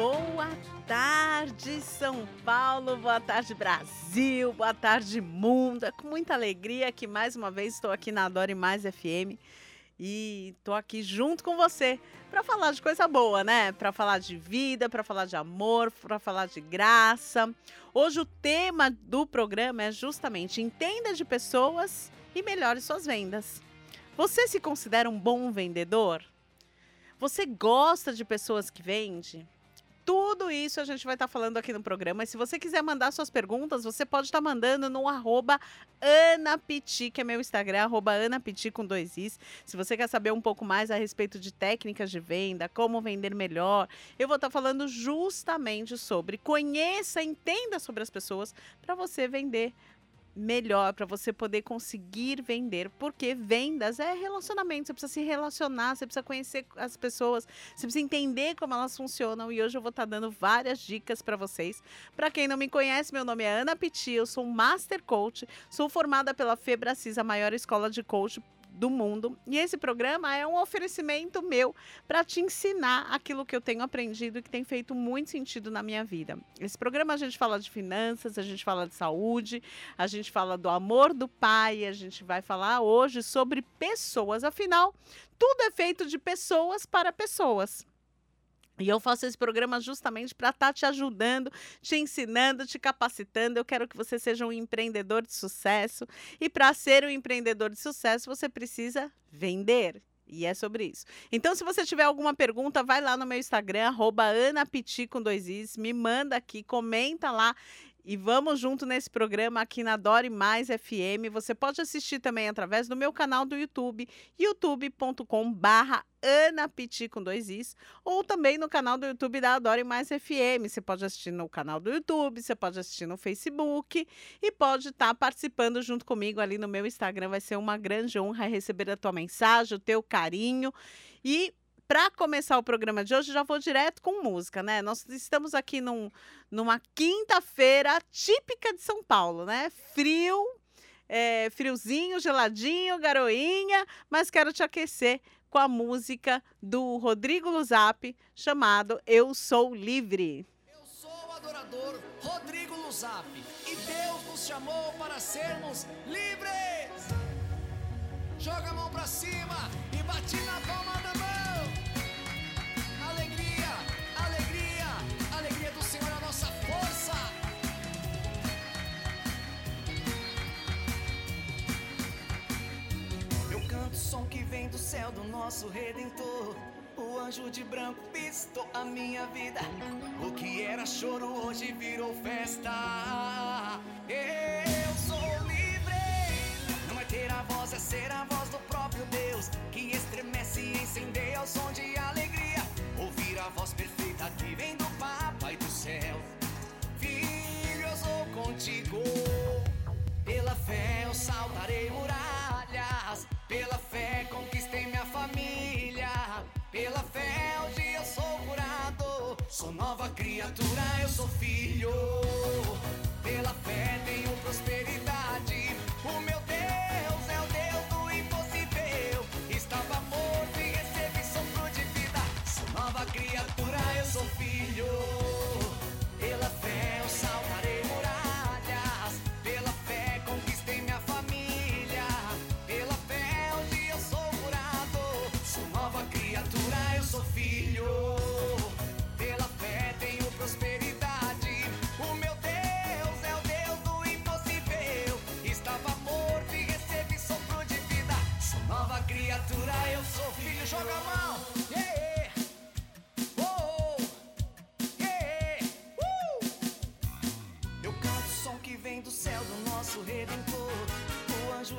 Boa tarde, São Paulo. Boa tarde, Brasil. Boa tarde, mundo. É com muita alegria que mais uma vez estou aqui na Adore Mais FM e estou aqui junto com você para falar de coisa boa, né? Para falar de vida, para falar de amor, para falar de graça. Hoje o tema do programa é justamente entenda de pessoas e melhore suas vendas. Você se considera um bom vendedor? Você gosta de pessoas que vendem? Tudo isso a gente vai estar tá falando aqui no programa. E se você quiser mandar suas perguntas, você pode estar tá mandando no arroba Anapiti, que é meu Instagram, arroba Anapiti com dois Is. Se você quer saber um pouco mais a respeito de técnicas de venda, como vender melhor, eu vou estar tá falando justamente sobre conheça, entenda sobre as pessoas para você vender melhor para você poder conseguir vender, porque vendas é relacionamento, você precisa se relacionar, você precisa conhecer as pessoas, você precisa entender como elas funcionam e hoje eu vou estar tá dando várias dicas para vocês. Para quem não me conhece, meu nome é Ana Piti, eu sou Master Coach, sou formada pela Febracis, a maior escola de coach do mundo. E esse programa é um oferecimento meu para te ensinar aquilo que eu tenho aprendido e que tem feito muito sentido na minha vida. Esse programa a gente fala de finanças, a gente fala de saúde, a gente fala do amor do pai, a gente vai falar hoje sobre pessoas. Afinal, tudo é feito de pessoas para pessoas. E eu faço esse programa justamente para estar tá te ajudando, te ensinando, te capacitando. Eu quero que você seja um empreendedor de sucesso. E para ser um empreendedor de sucesso, você precisa vender. E é sobre isso. Então, se você tiver alguma pergunta, vai lá no meu Instagram, arroba Anapiti com dois Is, me manda aqui, comenta lá e vamos junto nesse programa aqui na Dore Mais FM. Você pode assistir também através do meu canal do YouTube, youtube.com barra Ana Piti com dois Is, ou também no canal do YouTube da Adore Mais FM. Você pode assistir no canal do YouTube, você pode assistir no Facebook e pode estar tá participando junto comigo ali no meu Instagram. Vai ser uma grande honra receber a tua mensagem, o teu carinho. E para começar o programa de hoje, já vou direto com música, né? Nós estamos aqui num, numa quinta-feira típica de São Paulo, né? Frio, é, friozinho, geladinho, garoinha, mas quero te aquecer com a música do Rodrigo Luzap, chamado Eu Sou Livre. Eu sou o adorador Rodrigo Luzap e Deus nos chamou para sermos livres. Joga a mão para cima e bate na palma da mão. Som que vem do céu do nosso redentor. O anjo de branco pistou a minha vida. O que era choro hoje virou festa. Eu sou livre. Não é ter a voz, é ser a voz do próprio Deus. Que estremece e incendeia ao som de alegria. Ouvir a voz perfeita que vem do Papai do céu. Filho, eu sou contigo. Pela fé eu saltarei muralhas. Pela Pela fé hoje eu sou curado. Sou nova criatura, eu sou filho. Pela fé tenho prosperidade.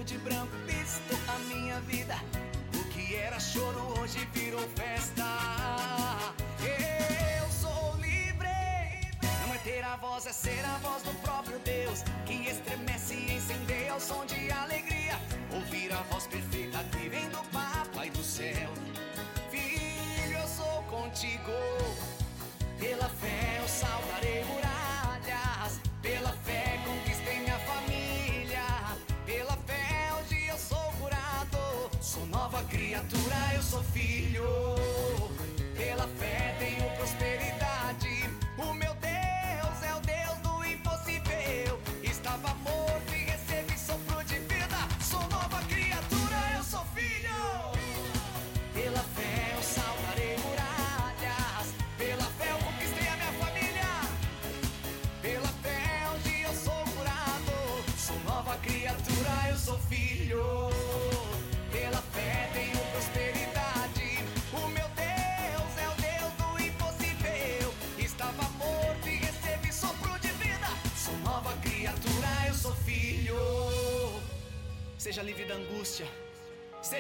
De branco pistou a minha vida. O que era choro hoje virou festa. Eu sou livre. Não é ter a voz é ser a voz do próprio Deus que estremece e incendeia o som de alegria. Ouvir a voz perfeita que vem do Papai do céu. Filho, eu sou contigo. Pela fé eu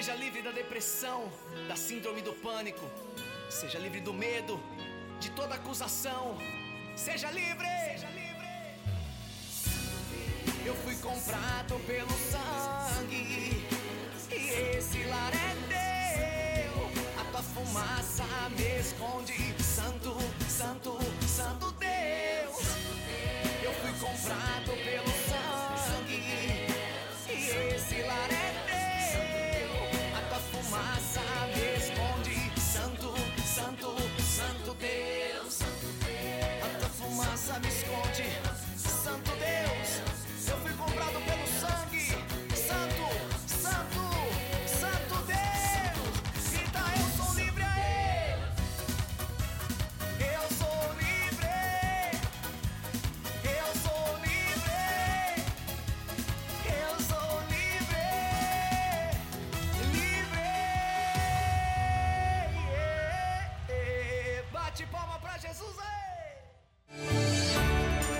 Seja livre da depressão, da síndrome do pânico. Seja livre do medo, de toda acusação. Seja livre. Seja livre. Eu fui comprado pelo sangue. E esse lar é teu. A tua fumaça me esconde. Santo, santo,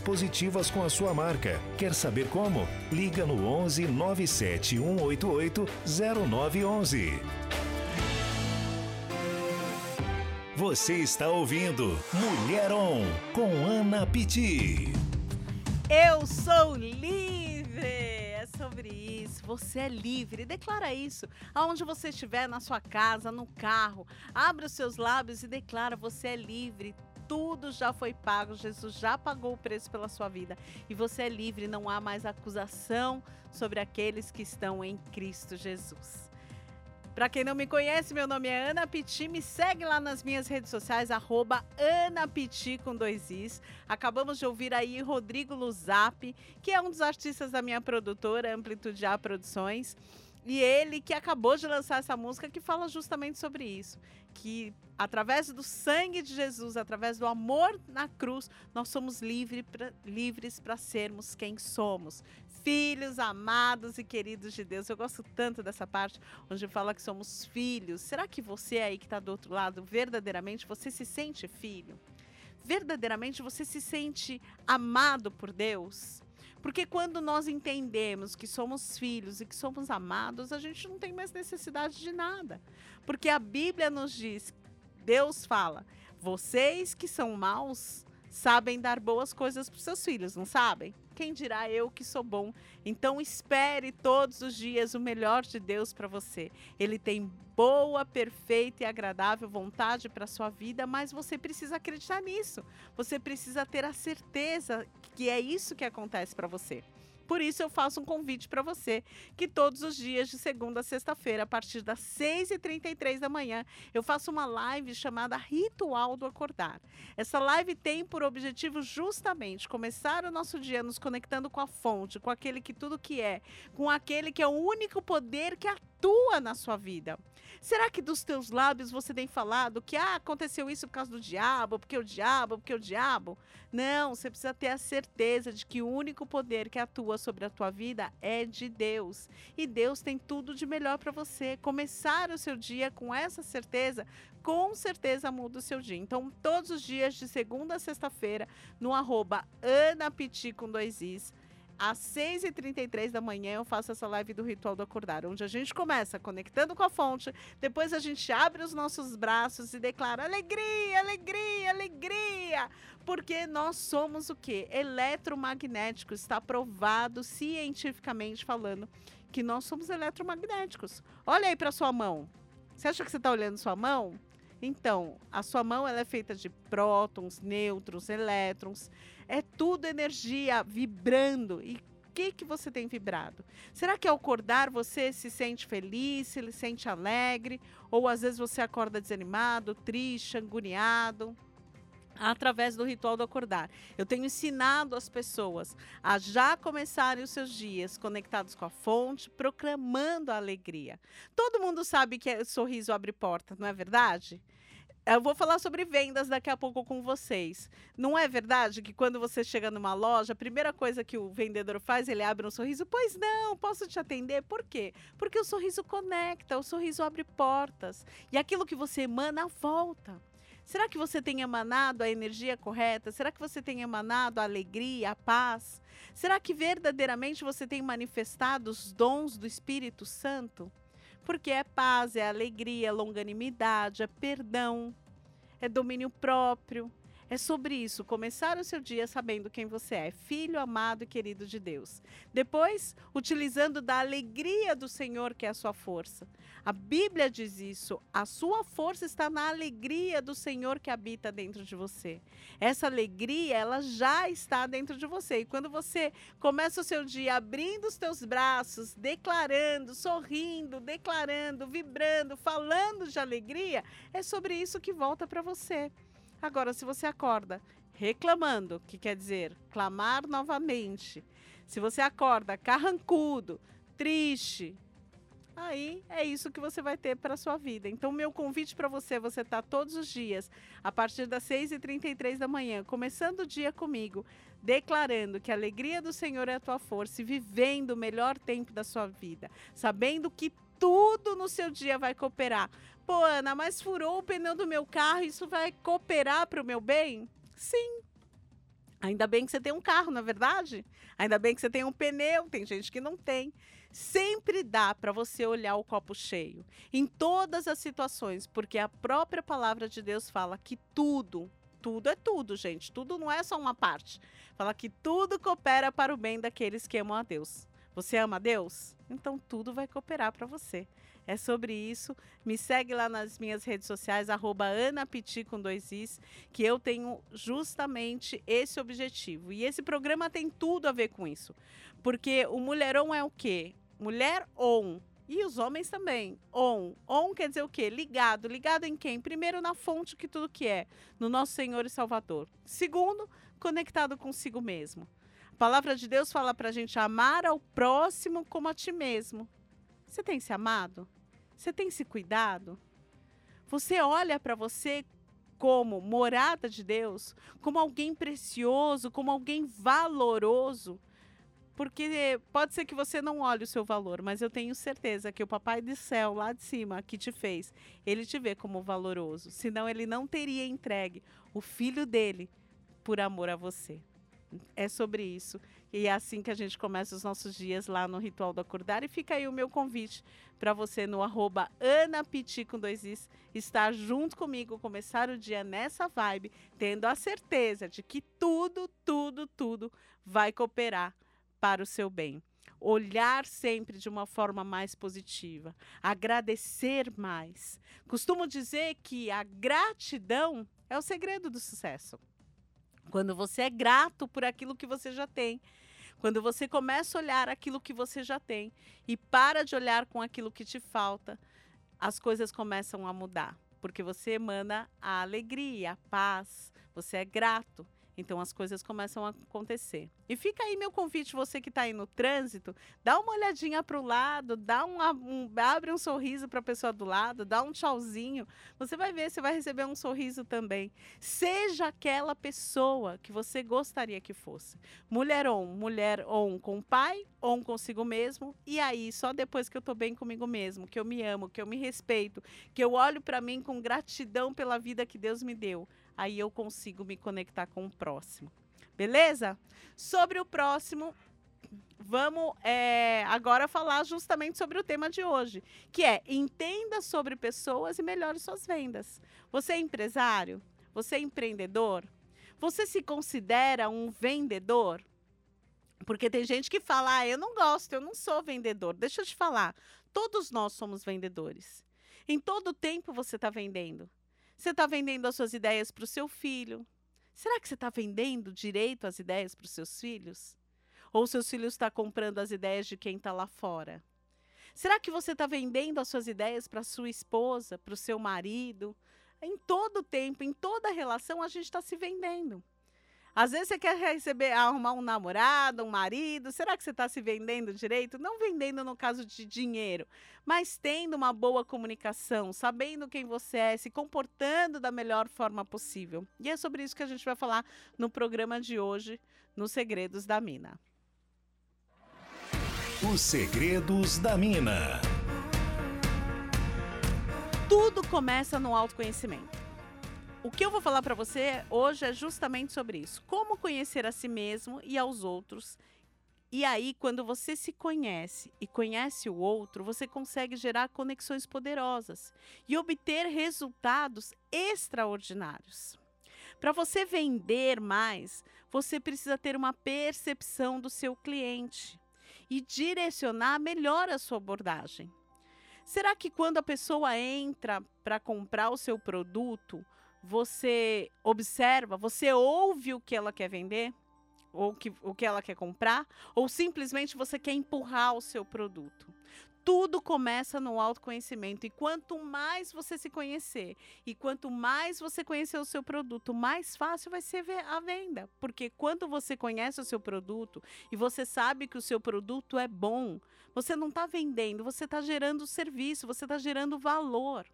positivas com a sua marca. Quer saber como? Liga no 11 97 188 0911. Você está ouvindo Mulher On com Ana Pitti. Eu sou livre! É sobre isso. Você é livre. Declara isso. Aonde você estiver, na sua casa, no carro. Abre os seus lábios e declara: você é livre. Tudo já foi pago. Jesus já pagou o preço pela sua vida. E você é livre. Não há mais acusação sobre aqueles que estão em Cristo Jesus. Para quem não me conhece, meu nome é Ana Piti. Me segue lá nas minhas redes sociais, arroba Ana Piti com dois Is. Acabamos de ouvir aí Rodrigo Luzap, que é um dos artistas da minha produtora, Amplitude A Produções. E ele que acabou de lançar essa música que fala justamente sobre isso. Que através do sangue de Jesus, através do amor na cruz, nós somos livre pra, livres para sermos quem somos. Filhos amados e queridos de Deus. Eu gosto tanto dessa parte onde fala que somos filhos. Será que você aí que está do outro lado, verdadeiramente, você se sente filho? Verdadeiramente você se sente amado por Deus? Porque quando nós entendemos que somos filhos e que somos amados, a gente não tem mais necessidade de nada. Porque a Bíblia nos diz, Deus fala, vocês que são maus sabem dar boas coisas para seus filhos, não sabem? Quem dirá eu que sou bom? Então espere todos os dias o melhor de Deus para você. Ele tem boa, perfeita e agradável vontade para sua vida, mas você precisa acreditar nisso. Você precisa ter a certeza que é isso que acontece para você. Por isso eu faço um convite para você que todos os dias, de segunda a sexta-feira, a partir das 6h33 da manhã, eu faço uma live chamada Ritual do Acordar. Essa live tem por objetivo justamente começar o nosso dia nos conectando com a fonte, com aquele que tudo que é, com aquele que é o único poder que atua na sua vida. Será que dos teus lábios você tem falado que ah, aconteceu isso por causa do diabo, porque o diabo, porque o diabo? Não, você precisa ter a certeza de que o único poder que atua sobre a tua vida é de Deus. E Deus tem tudo de melhor para você. Começar o seu dia com essa certeza, com certeza muda o seu dia. Então, todos os dias, de segunda a sexta-feira, no arroba Anapiti com dois Is, às 6h33 da manhã eu faço essa live do Ritual do Acordar, onde a gente começa conectando com a fonte, depois a gente abre os nossos braços e declara alegria, alegria, alegria, porque nós somos o quê? Eletromagnéticos, está provado cientificamente falando que nós somos eletromagnéticos. Olha aí para sua mão. Você acha que você está olhando sua mão? Então, a sua mão ela é feita de prótons, nêutrons, elétrons. É tudo energia vibrando. E que, que você tem vibrado? Será que ao acordar você se sente feliz, se sente alegre? Ou às vezes você acorda desanimado, triste, agoniado? através do ritual do acordar. Eu tenho ensinado as pessoas a já começarem os seus dias conectados com a fonte, proclamando a alegria. Todo mundo sabe que o sorriso abre porta, não é verdade? Eu vou falar sobre vendas daqui a pouco com vocês. Não é verdade que quando você chega numa loja, a primeira coisa que o vendedor faz, ele abre um sorriso? Pois não, posso te atender? Por quê? Porque o sorriso conecta, o sorriso abre portas. E aquilo que você emana volta. Será que você tem emanado a energia correta? Será que você tem emanado a alegria, a paz? Será que verdadeiramente você tem manifestado os dons do Espírito Santo? Porque é paz, é alegria, é longanimidade, é perdão, é domínio próprio, é sobre isso, começar o seu dia sabendo quem você é, filho amado e querido de Deus. Depois, utilizando da alegria do Senhor, que é a sua força. A Bíblia diz isso, a sua força está na alegria do Senhor que habita dentro de você. Essa alegria, ela já está dentro de você. E quando você começa o seu dia abrindo os teus braços, declarando, sorrindo, declarando, vibrando, falando de alegria, é sobre isso que volta para você. Agora, se você acorda reclamando, que quer dizer clamar novamente, se você acorda carrancudo, triste, aí é isso que você vai ter para sua vida. Então, meu convite para você, você tá todos os dias, a partir das 6h33 da manhã, começando o dia comigo, declarando que a alegria do Senhor é a tua força e vivendo o melhor tempo da sua vida, sabendo que tudo no seu dia vai cooperar. Pô, Ana, mas furou o pneu do meu carro, isso vai cooperar para o meu bem? Sim. Ainda bem que você tem um carro, na é verdade? Ainda bem que você tem um pneu, tem gente que não tem. Sempre dá para você olhar o copo cheio, em todas as situações, porque a própria palavra de Deus fala que tudo, tudo é tudo, gente, tudo não é só uma parte. Fala que tudo coopera para o bem daqueles que amam a Deus. Você ama a Deus? Então tudo vai cooperar para você. É sobre isso. Me segue lá nas minhas redes sociais, arroba Anapiti com dois Is, que eu tenho justamente esse objetivo. E esse programa tem tudo a ver com isso. Porque o mulherão é o quê? Mulher on. E os homens também. On. On quer dizer o quê? Ligado. Ligado em quem? Primeiro, na fonte que tudo que é, no nosso Senhor e Salvador. Segundo, conectado consigo mesmo. A palavra de Deus fala para a gente amar ao próximo como a ti mesmo. Você tem se amado? Você tem se cuidado? Você olha para você como morada de Deus, como alguém precioso, como alguém valoroso? Porque pode ser que você não olhe o seu valor, mas eu tenho certeza que o Papai do Céu, lá de cima, que te fez, ele te vê como valoroso. Senão, ele não teria entregue o filho dele por amor a você. É sobre isso. E é assim que a gente começa os nossos dias lá no Ritual do Acordar. E fica aí o meu convite para você no arroba Anapiti com dois Is, estar junto comigo, começar o dia nessa vibe, tendo a certeza de que tudo, tudo, tudo vai cooperar para o seu bem. Olhar sempre de uma forma mais positiva, agradecer mais. Costumo dizer que a gratidão é o segredo do sucesso. Quando você é grato por aquilo que você já tem. Quando você começa a olhar aquilo que você já tem e para de olhar com aquilo que te falta, as coisas começam a mudar. Porque você emana a alegria, a paz, você é grato. Então as coisas começam a acontecer. E fica aí meu convite, você que está aí no trânsito, dá uma olhadinha para o lado, dá um, um, abre um sorriso para a pessoa do lado, dá um tchauzinho. Você vai ver, você vai receber um sorriso também. Seja aquela pessoa que você gostaria que fosse. Mulher on, mulher on com o pai, on consigo mesmo. E aí, só depois que eu estou bem comigo mesmo, que eu me amo, que eu me respeito, que eu olho para mim com gratidão pela vida que Deus me deu aí eu consigo me conectar com o próximo. Beleza? Sobre o próximo, vamos é, agora falar justamente sobre o tema de hoje, que é entenda sobre pessoas e melhore suas vendas. Você é empresário? Você é empreendedor? Você se considera um vendedor? Porque tem gente que fala, ah, eu não gosto, eu não sou vendedor. Deixa eu te falar, todos nós somos vendedores. Em todo tempo você está vendendo. Você está vendendo as suas ideias para o seu filho? Será que você está vendendo direito as ideias para os seus filhos? Ou seus filhos estão tá comprando as ideias de quem está lá fora? Será que você está vendendo as suas ideias para sua esposa, para o seu marido? Em todo tempo, em toda relação, a gente está se vendendo. Às vezes você quer receber, arrumar um namorado, um marido. Será que você está se vendendo direito? Não vendendo no caso de dinheiro, mas tendo uma boa comunicação, sabendo quem você é, se comportando da melhor forma possível. E é sobre isso que a gente vai falar no programa de hoje, nos Segredos da Mina. Os Segredos da Mina. Tudo começa no autoconhecimento. O que eu vou falar para você hoje é justamente sobre isso. Como conhecer a si mesmo e aos outros. E aí, quando você se conhece e conhece o outro, você consegue gerar conexões poderosas e obter resultados extraordinários. Para você vender mais, você precisa ter uma percepção do seu cliente e direcionar melhor a sua abordagem. Será que quando a pessoa entra para comprar o seu produto, você observa, você ouve o que ela quer vender, ou que, o que ela quer comprar, ou simplesmente você quer empurrar o seu produto. Tudo começa no autoconhecimento. E quanto mais você se conhecer e quanto mais você conhecer o seu produto, mais fácil vai ser a venda. Porque quando você conhece o seu produto e você sabe que o seu produto é bom, você não está vendendo, você está gerando serviço, você está gerando valor.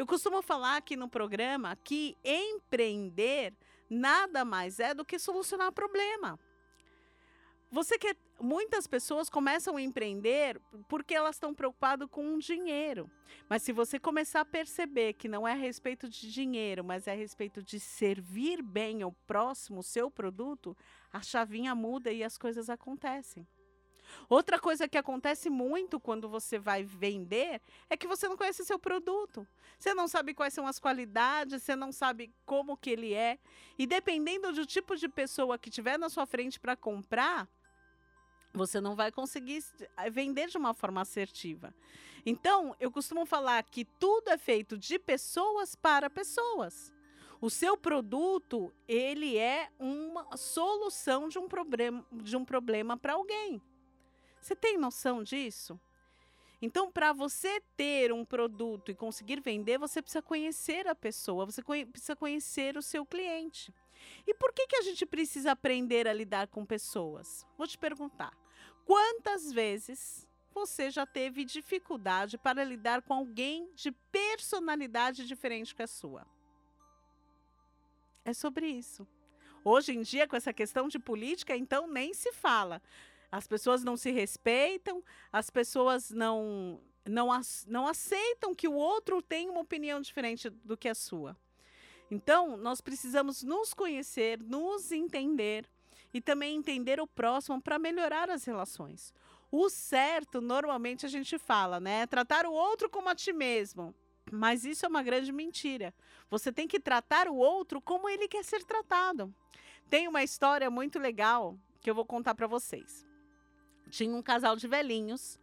Eu costumo falar aqui no programa que empreender nada mais é do que solucionar problema. Você quer muitas pessoas começam a empreender porque elas estão preocupadas com o dinheiro. Mas se você começar a perceber que não é a respeito de dinheiro, mas é a respeito de servir bem ao próximo o seu produto, a chavinha muda e as coisas acontecem. Outra coisa que acontece muito quando você vai vender é que você não conhece seu produto. Você não sabe quais são as qualidades, você não sabe como que ele é. E dependendo do tipo de pessoa que tiver na sua frente para comprar, você não vai conseguir eh, vender de uma forma assertiva. Então, eu costumo falar que tudo é feito de pessoas para pessoas. O seu produto, ele é uma solução de um problema, de um problema para alguém. Você tem noção disso? Então, para você ter um produto e conseguir vender, você precisa conhecer a pessoa, você conhe precisa conhecer o seu cliente. E por que, que a gente precisa aprender a lidar com pessoas? Vou te perguntar: quantas vezes você já teve dificuldade para lidar com alguém de personalidade diferente que a sua? É sobre isso. Hoje em dia, com essa questão de política, então nem se fala. As pessoas não se respeitam, as pessoas não, não, não aceitam que o outro tem uma opinião diferente do que a sua. Então, nós precisamos nos conhecer, nos entender e também entender o próximo para melhorar as relações. O certo, normalmente a gente fala, né? É tratar o outro como a ti mesmo. Mas isso é uma grande mentira. Você tem que tratar o outro como ele quer ser tratado. Tem uma história muito legal que eu vou contar para vocês tinha um casal de velhinhos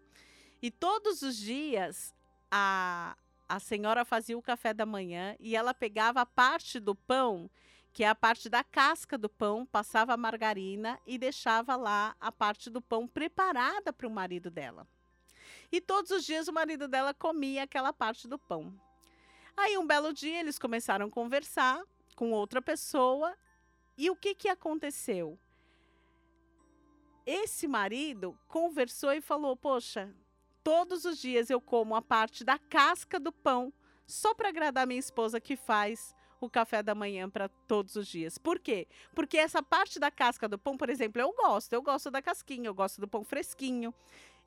e todos os dias a, a senhora fazia o café da manhã e ela pegava a parte do pão, que é a parte da casca do pão, passava a margarina e deixava lá a parte do pão preparada para o marido dela. E todos os dias o marido dela comia aquela parte do pão. Aí um belo dia eles começaram a conversar com outra pessoa E o que, que aconteceu? Esse marido conversou e falou: Poxa, todos os dias eu como a parte da casca do pão só para agradar minha esposa que faz o café da manhã para todos os dias. Por quê? Porque essa parte da casca do pão, por exemplo, eu gosto. Eu gosto da casquinha, eu gosto do pão fresquinho.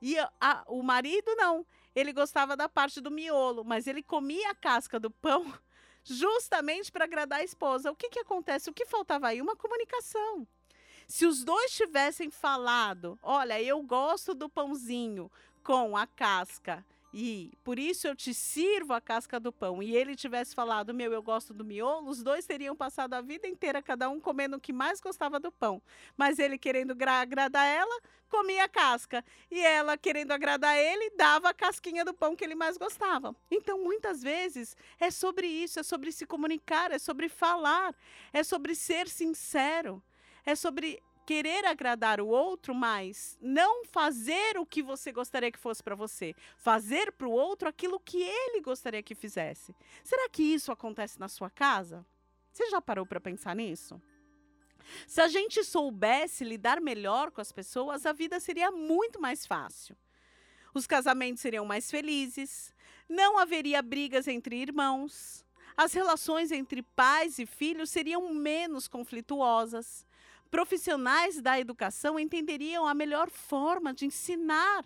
E a, o marido não. Ele gostava da parte do miolo, mas ele comia a casca do pão justamente para agradar a esposa. O que, que acontece? O que faltava aí? Uma comunicação. Se os dois tivessem falado, olha, eu gosto do pãozinho com a casca e por isso eu te sirvo a casca do pão, e ele tivesse falado, meu, eu gosto do miolo, os dois teriam passado a vida inteira, cada um comendo o que mais gostava do pão. Mas ele, querendo agradar ela, comia a casca. E ela, querendo agradar ele, dava a casquinha do pão que ele mais gostava. Então, muitas vezes, é sobre isso, é sobre se comunicar, é sobre falar, é sobre ser sincero, é sobre querer agradar o outro, mas não fazer o que você gostaria que fosse para você. Fazer para o outro aquilo que ele gostaria que fizesse. Será que isso acontece na sua casa? Você já parou para pensar nisso? Se a gente soubesse lidar melhor com as pessoas, a vida seria muito mais fácil. Os casamentos seriam mais felizes, não haveria brigas entre irmãos, as relações entre pais e filhos seriam menos conflituosas, profissionais da educação entenderiam a melhor forma de ensinar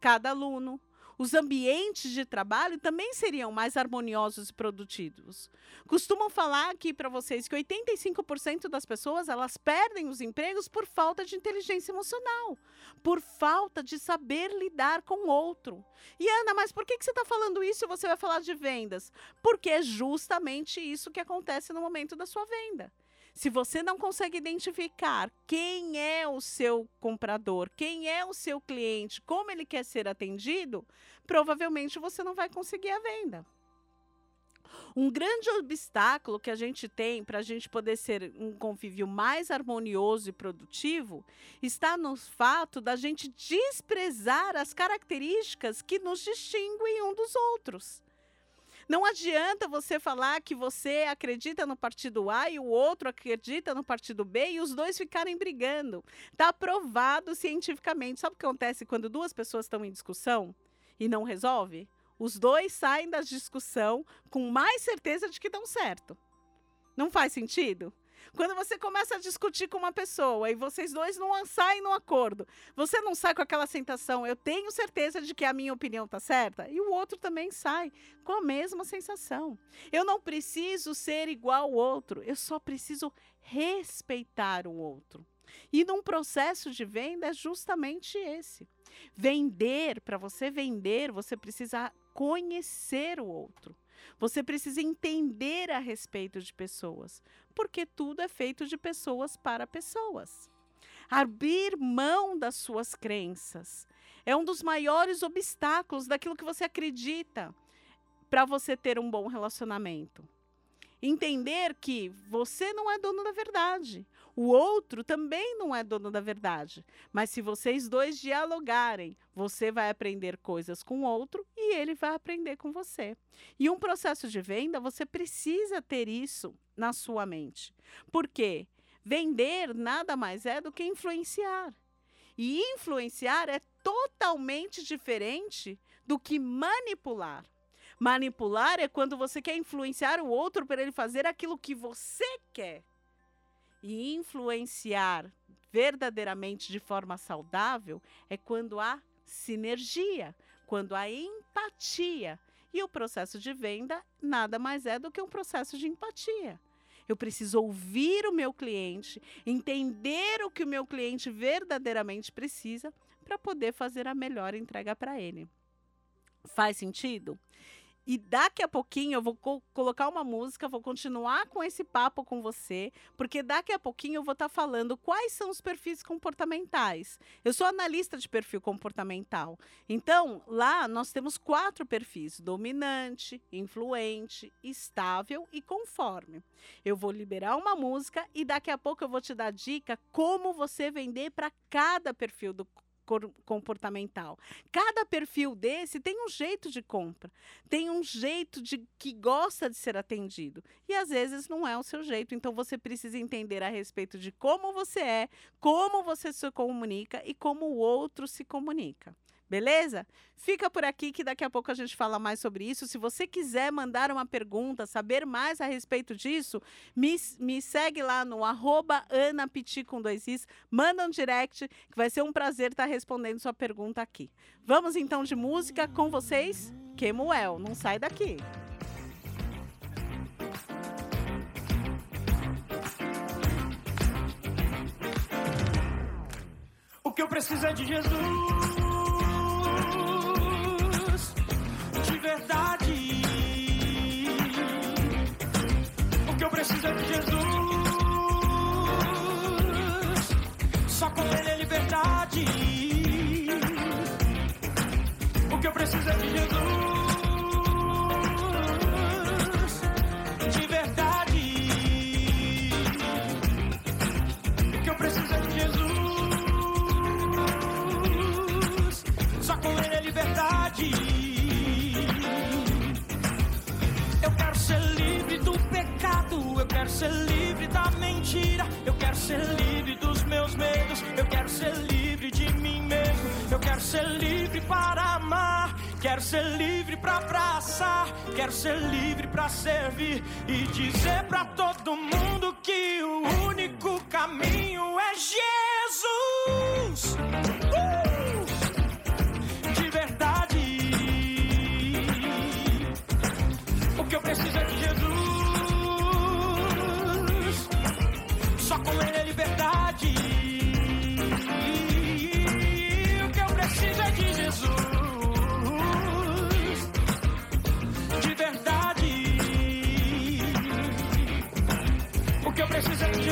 cada aluno. Os ambientes de trabalho também seriam mais harmoniosos e produtivos. Costumam falar aqui para vocês que 85% das pessoas elas perdem os empregos por falta de inteligência emocional, por falta de saber lidar com o outro. E Ana, mas por que, que você está falando isso você vai falar de vendas? Porque é justamente isso que acontece no momento da sua venda. Se você não consegue identificar quem é o seu comprador, quem é o seu cliente, como ele quer ser atendido, provavelmente você não vai conseguir a venda. Um grande obstáculo que a gente tem para a gente poder ser um convívio mais harmonioso e produtivo está no fato da gente desprezar as características que nos distinguem um dos outros. Não adianta você falar que você acredita no partido A e o outro acredita no partido B e os dois ficarem brigando. Está provado cientificamente. Sabe o que acontece quando duas pessoas estão em discussão e não resolve? Os dois saem da discussão com mais certeza de que dão certo. Não faz sentido? Quando você começa a discutir com uma pessoa e vocês dois não saem no acordo, você não sai com aquela sensação, eu tenho certeza de que a minha opinião está certa, e o outro também sai com a mesma sensação. Eu não preciso ser igual ao outro, eu só preciso respeitar o outro. E num processo de venda é justamente esse. Vender, para você vender, você precisa conhecer o outro. Você precisa entender a respeito de pessoas, porque tudo é feito de pessoas para pessoas. Abrir mão das suas crenças é um dos maiores obstáculos daquilo que você acredita para você ter um bom relacionamento. Entender que você não é dono da verdade. O outro também não é dono da verdade. Mas se vocês dois dialogarem, você vai aprender coisas com o outro e ele vai aprender com você. E um processo de venda, você precisa ter isso na sua mente. Por quê? Vender nada mais é do que influenciar. E influenciar é totalmente diferente do que manipular. Manipular é quando você quer influenciar o outro para ele fazer aquilo que você quer. E influenciar verdadeiramente de forma saudável é quando há sinergia, quando há empatia. E o processo de venda nada mais é do que um processo de empatia. Eu preciso ouvir o meu cliente, entender o que o meu cliente verdadeiramente precisa para poder fazer a melhor entrega para ele. Faz sentido? E daqui a pouquinho eu vou co colocar uma música, vou continuar com esse papo com você, porque daqui a pouquinho eu vou estar tá falando quais são os perfis comportamentais. Eu sou analista de perfil comportamental. Então, lá nós temos quatro perfis: dominante, influente, estável e conforme. Eu vou liberar uma música e daqui a pouco eu vou te dar dica como você vender para cada perfil do comportamental. Cada perfil desse tem um jeito de compra, tem um jeito de que gosta de ser atendido. E às vezes não é o seu jeito. Então você precisa entender a respeito de como você é, como você se comunica e como o outro se comunica. Beleza? Fica por aqui que daqui a pouco a gente fala mais sobre isso. Se você quiser mandar uma pergunta, saber mais a respeito disso, me, me segue lá no arroba anapiti com dois is, manda um direct, que vai ser um prazer estar respondendo sua pergunta aqui. Vamos então de música com vocês? Kemuel, não sai daqui. O que eu preciso é de Jesus. O que eu preciso é de Jesus. De verdade. O que eu preciso é de Jesus. Só com Ele é liberdade. Eu quero ser livre da mentira. Eu quero ser livre Quero ser livre para abraçar. Quero ser livre para servir e dizer para todo mundo que o único caminho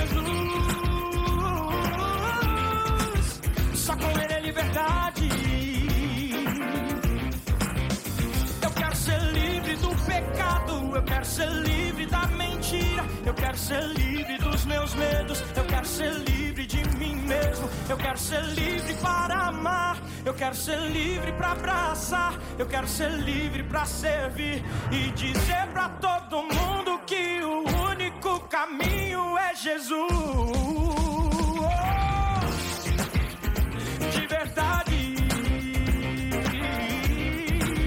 Jesus. Só com ele é liberdade. Eu quero ser livre do pecado. Eu quero ser livre da mentira. Eu quero ser livre dos meus medos. Eu quero ser livre de mim mesmo. Eu quero ser livre para amar. Eu quero ser livre para abraçar. Eu quero ser livre para servir e dizer para todo mundo que o único caminho Jesus. de verdade.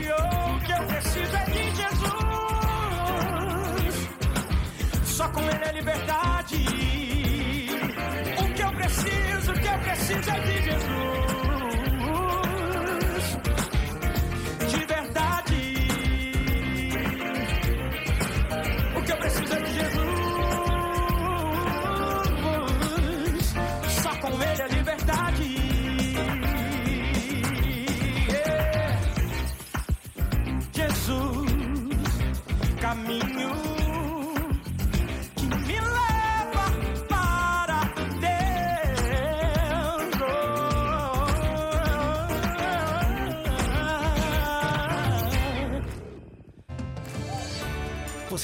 O que eu preciso é de Jesus. Só com Ele é liberdade preciso, o que eu preciso é de Jesus.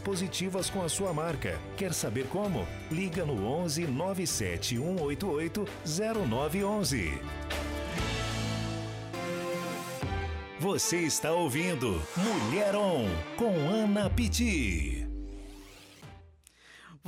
positivas com a sua marca. Quer saber como? Liga no 11 97 188 0911. Você está ouvindo Mulher On com Ana Piti.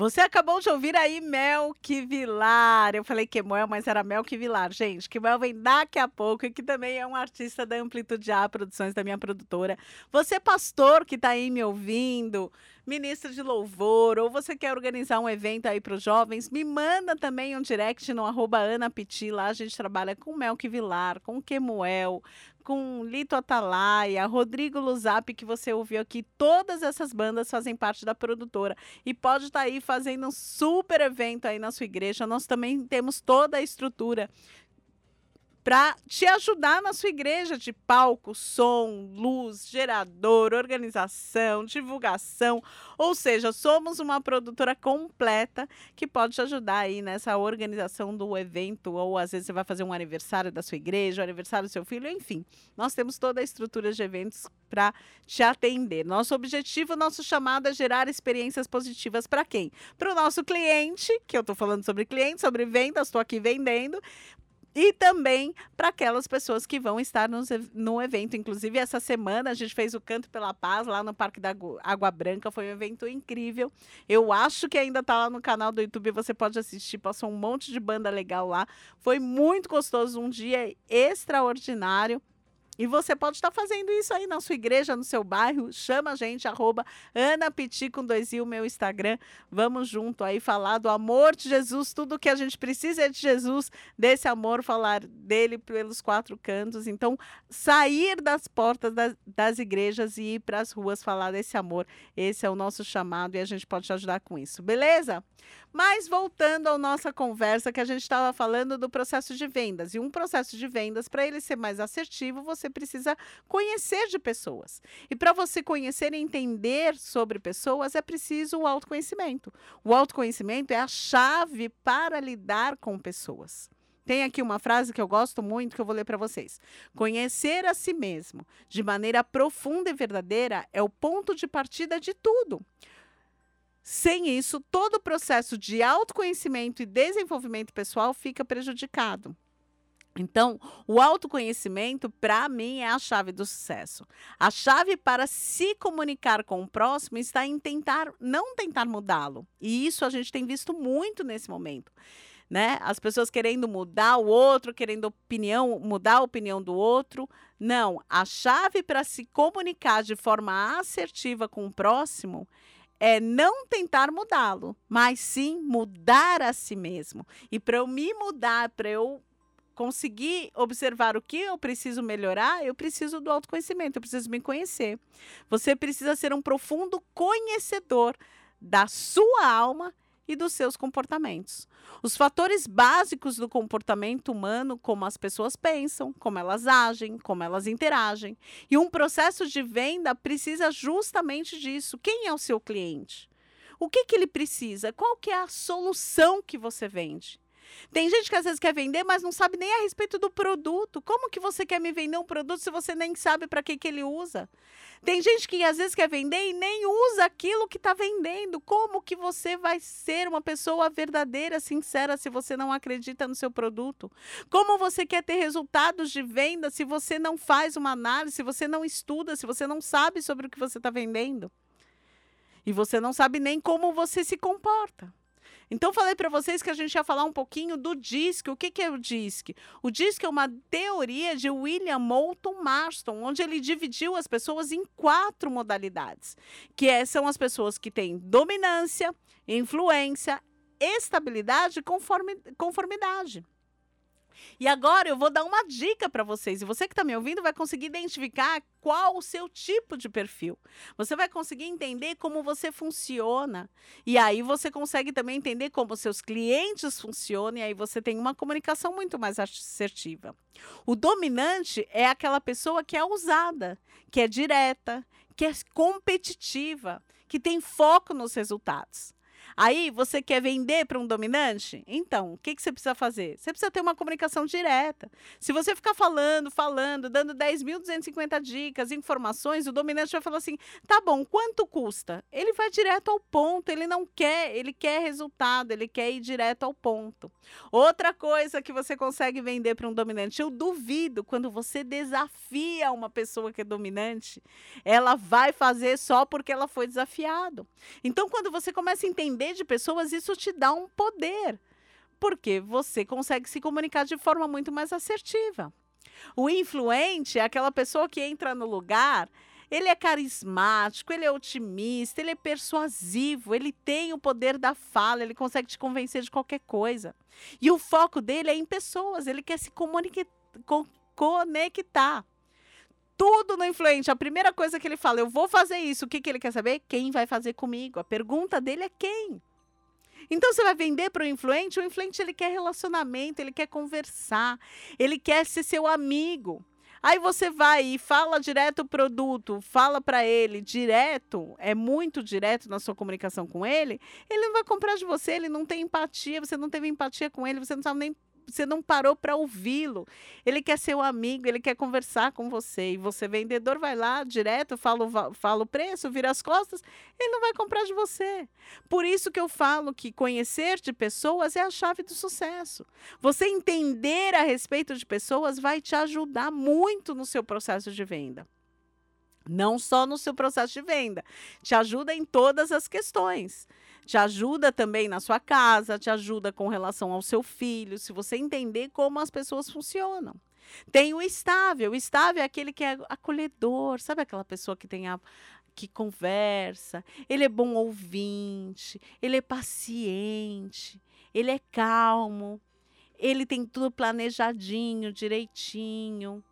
Você acabou de ouvir aí Melk Vilar. Eu falei Kemuel, mas era Melk Vilar. Gente, Kemuel vem daqui a pouco e que também é um artista da Amplitude A Produções, da minha produtora. Você, pastor, que está aí me ouvindo, ministro de louvor, ou você quer organizar um evento aí para os jovens, me manda também um direct no arroba Ana Piti. Lá a gente trabalha com Melk Vilar, com Kemuel, com Lito Atalaia, Rodrigo Luzap, que você ouviu aqui. Todas essas bandas fazem parte da produtora e pode estar tá aí fazendo um super evento aí na sua igreja. Nós também temos toda a estrutura para te ajudar na sua igreja de palco, som, luz, gerador, organização, divulgação. Ou seja, somos uma produtora completa que pode te ajudar aí nessa organização do evento, ou às vezes você vai fazer um aniversário da sua igreja, um aniversário do seu filho, enfim. Nós temos toda a estrutura de eventos para te atender. Nosso objetivo, nosso chamado é gerar experiências positivas para quem? Para o nosso cliente, que eu estou falando sobre cliente, sobre vendas, estou aqui vendendo, e também para aquelas pessoas que vão estar no, no evento. Inclusive, essa semana a gente fez o Canto pela Paz lá no Parque da Água Branca. Foi um evento incrível. Eu acho que ainda está lá no canal do YouTube. Você pode assistir. Passou um monte de banda legal lá. Foi muito gostoso. Um dia extraordinário. E você pode estar fazendo isso aí na sua igreja, no seu bairro. Chama a gente, arroba com dois i, o meu Instagram. Vamos junto aí falar do amor de Jesus. Tudo que a gente precisa é de Jesus, desse amor, falar dele pelos quatro cantos. Então, sair das portas das, das igrejas e ir para as ruas falar desse amor. Esse é o nosso chamado e a gente pode te ajudar com isso, beleza? Mas voltando à nossa conversa que a gente estava falando do processo de vendas. E um processo de vendas, para ele ser mais assertivo, você precisa conhecer de pessoas. E para você conhecer e entender sobre pessoas, é preciso o autoconhecimento. O autoconhecimento é a chave para lidar com pessoas. Tem aqui uma frase que eu gosto muito que eu vou ler para vocês. Conhecer a si mesmo de maneira profunda e verdadeira é o ponto de partida de tudo. Sem isso, todo o processo de autoconhecimento e desenvolvimento pessoal fica prejudicado. Então, o autoconhecimento, para mim, é a chave do sucesso. A chave para se comunicar com o próximo está em tentar, não tentar mudá-lo. E isso a gente tem visto muito nesse momento. Né? As pessoas querendo mudar o outro, querendo opinião, mudar a opinião do outro. Não, a chave para se comunicar de forma assertiva com o próximo é não tentar mudá-lo, mas sim mudar a si mesmo. E para eu me mudar, para eu conseguir observar o que eu preciso melhorar, eu preciso do autoconhecimento, eu preciso me conhecer. Você precisa ser um profundo conhecedor da sua alma e dos seus comportamentos. Os fatores básicos do comportamento humano, como as pessoas pensam, como elas agem, como elas interagem. E um processo de venda precisa justamente disso. Quem é o seu cliente? O que, que ele precisa? Qual que é a solução que você vende? Tem gente que às vezes quer vender, mas não sabe nem a respeito do produto. Como que você quer me vender um produto se você nem sabe para que, que ele usa? Tem gente que às vezes quer vender e nem usa aquilo que está vendendo. Como que você vai ser uma pessoa verdadeira, sincera, se você não acredita no seu produto? Como você quer ter resultados de venda se você não faz uma análise, se você não estuda, se você não sabe sobre o que você está vendendo? E você não sabe nem como você se comporta. Então, falei para vocês que a gente ia falar um pouquinho do DISC. O que, que é o DISC? O DISC é uma teoria de William Moulton Marston, onde ele dividiu as pessoas em quatro modalidades, que é, são as pessoas que têm dominância, influência, estabilidade e conformidade. E agora eu vou dar uma dica para vocês. E você que está me ouvindo vai conseguir identificar qual o seu tipo de perfil. Você vai conseguir entender como você funciona. E aí você consegue também entender como seus clientes funcionam. E aí você tem uma comunicação muito mais assertiva. O dominante é aquela pessoa que é ousada, que é direta, que é competitiva, que tem foco nos resultados. Aí você quer vender para um dominante? Então, o que, que você precisa fazer? Você precisa ter uma comunicação direta. Se você ficar falando, falando, dando 10.250 dicas, informações, o dominante vai falar assim: tá bom, quanto custa? Ele vai direto ao ponto, ele não quer, ele quer resultado, ele quer ir direto ao ponto. Outra coisa que você consegue vender para um dominante, eu duvido quando você desafia uma pessoa que é dominante, ela vai fazer só porque ela foi desafiado. Então, quando você começa a entender depender de pessoas, isso te dá um poder, porque você consegue se comunicar de forma muito mais assertiva. O influente é aquela pessoa que entra no lugar, ele é carismático, ele é otimista, ele é persuasivo, ele tem o poder da fala, ele consegue te convencer de qualquer coisa. E o foco dele é em pessoas, ele quer se comunicar, conectar tudo no influente. A primeira coisa que ele fala, eu vou fazer isso. O que, que ele quer saber? Quem vai fazer comigo? A pergunta dele é quem. Então você vai vender para o influente, o influente ele quer relacionamento, ele quer conversar, ele quer ser seu amigo. Aí você vai e fala direto o produto, fala para ele direto, é muito direto na sua comunicação com ele, ele não vai comprar de você, ele não tem empatia, você não teve empatia com ele, você não sabe nem você não parou para ouvi-lo. Ele quer ser o amigo, ele quer conversar com você. E você, vendedor, vai lá direto, fala, fala o preço, vira as costas, ele não vai comprar de você. Por isso que eu falo que conhecer de pessoas é a chave do sucesso. Você entender a respeito de pessoas vai te ajudar muito no seu processo de venda. Não só no seu processo de venda, te ajuda em todas as questões. Te ajuda também na sua casa, te ajuda com relação ao seu filho, se você entender como as pessoas funcionam. Tem o estável. O estável é aquele que é acolhedor, sabe aquela pessoa que tem a, que conversa, ele é bom ouvinte, ele é paciente, ele é calmo, ele tem tudo planejadinho, direitinho.